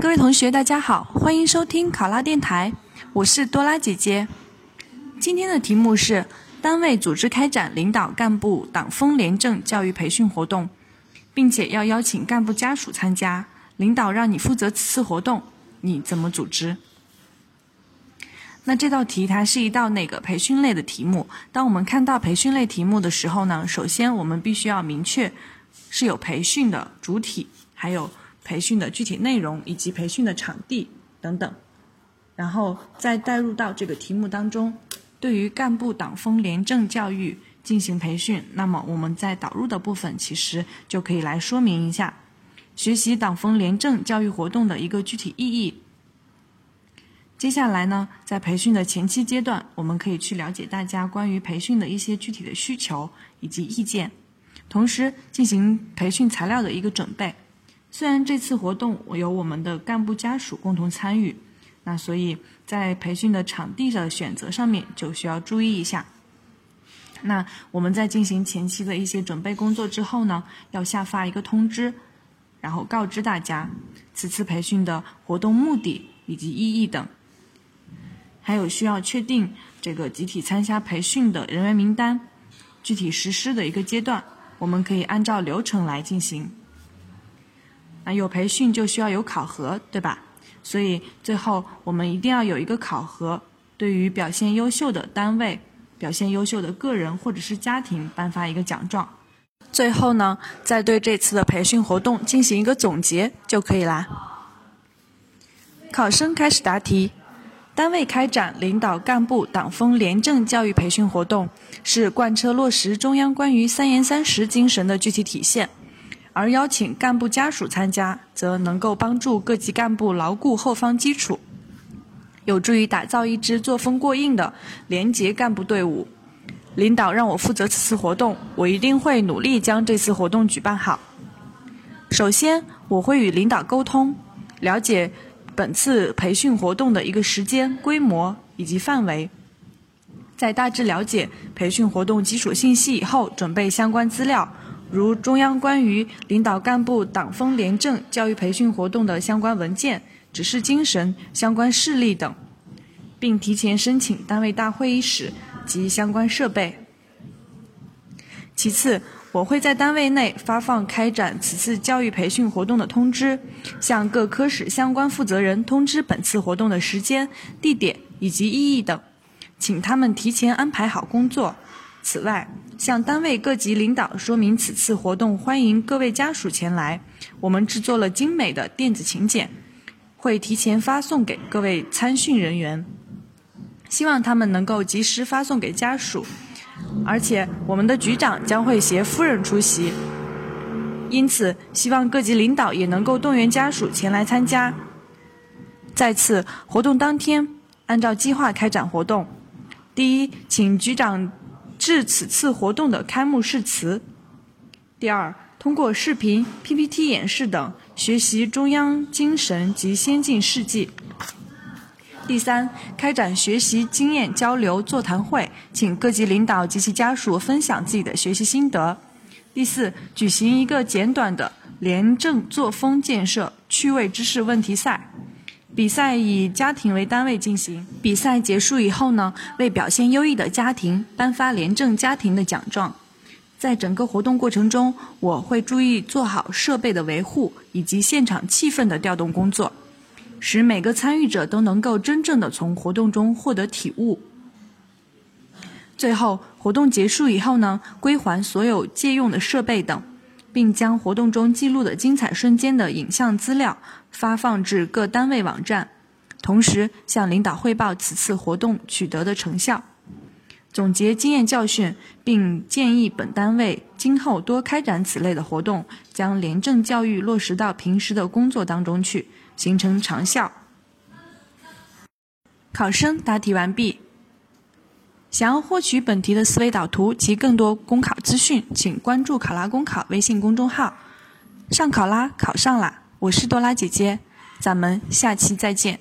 各位同学，大家好，欢迎收听考拉电台，我是多拉姐姐。今天的题目是：单位组织开展领导干部党风廉政教育培训活动，并且要邀请干部家属参加，领导让你负责此次活动，你怎么组织？那这道题它是一道那个培训类的题目。当我们看到培训类题目的时候呢，首先我们必须要明确是有培训的主体，还有培训的具体内容以及培训的场地等等，然后再带入到这个题目当中。对于干部党风廉政教育进行培训，那么我们在导入的部分其实就可以来说明一下学习党风廉政教育活动的一个具体意义。接下来呢，在培训的前期阶段，我们可以去了解大家关于培训的一些具体的需求以及意见，同时进行培训材料的一个准备。虽然这次活动由我们的干部家属共同参与，那所以在培训的场地的选择上面就需要注意一下。那我们在进行前期的一些准备工作之后呢，要下发一个通知，然后告知大家此次培训的活动目的以及意义等。还有需要确定这个集体参加培训的人员名单，具体实施的一个阶段，我们可以按照流程来进行。那有培训就需要有考核，对吧？所以最后我们一定要有一个考核，对于表现优秀的单位、表现优秀的个人或者是家庭颁发一个奖状。最后呢，再对这次的培训活动进行一个总结就可以啦。考生开始答题。单位开展领导干部党风廉政教育培训活动，是贯彻落实中央关于“三严三实”精神的具体体现；而邀请干部家属参加，则能够帮助各级干部牢固后方基础，有助于打造一支作风过硬的廉洁干部队伍。领导让我负责此次活动，我一定会努力将这次活动举办好。首先，我会与领导沟通，了解。本次培训活动的一个时间、规模以及范围，在大致了解培训活动基础信息以后，准备相关资料，如中央关于领导干部党风廉政教育培训活动的相关文件、指示精神、相关事例等，并提前申请单位大会议室及相关设备。其次，我会在单位内发放开展此次教育培训活动的通知，向各科室相关负责人通知本次活动的时间、地点以及意义等，请他们提前安排好工作。此外，向单位各级领导说明此次活动欢迎各位家属前来，我们制作了精美的电子请柬，会提前发送给各位参训人员，希望他们能够及时发送给家属。而且，我们的局长将会携夫人出席，因此希望各级领导也能够动员家属前来参加。再次活动当天，按照计划开展活动。第一，请局长致此次活动的开幕誓词。第二，通过视频、PPT 演示等，学习中央精神及先进事迹。第三，开展学习经验交流座谈会，请各级领导及其家属分享自己的学习心得。第四，举行一个简短的廉政作风建设趣味知识问题赛，比赛以家庭为单位进行。比赛结束以后呢，为表现优异的家庭颁发廉政家庭的奖状。在整个活动过程中，我会注意做好设备的维护以及现场气氛的调动工作。使每个参与者都能够真正的从活动中获得体悟。最后，活动结束以后呢，归还所有借用的设备等，并将活动中记录的精彩瞬间的影像资料发放至各单位网站，同时向领导汇报此次活动取得的成效，总结经验教训，并建议本单位今后多开展此类的活动，将廉政教育落实到平时的工作当中去。形成长效。考生答题完毕。想要获取本题的思维导图及更多公考资讯，请关注“考拉公考”微信公众号。上考拉考上啦！我是多拉姐姐，咱们下期再见。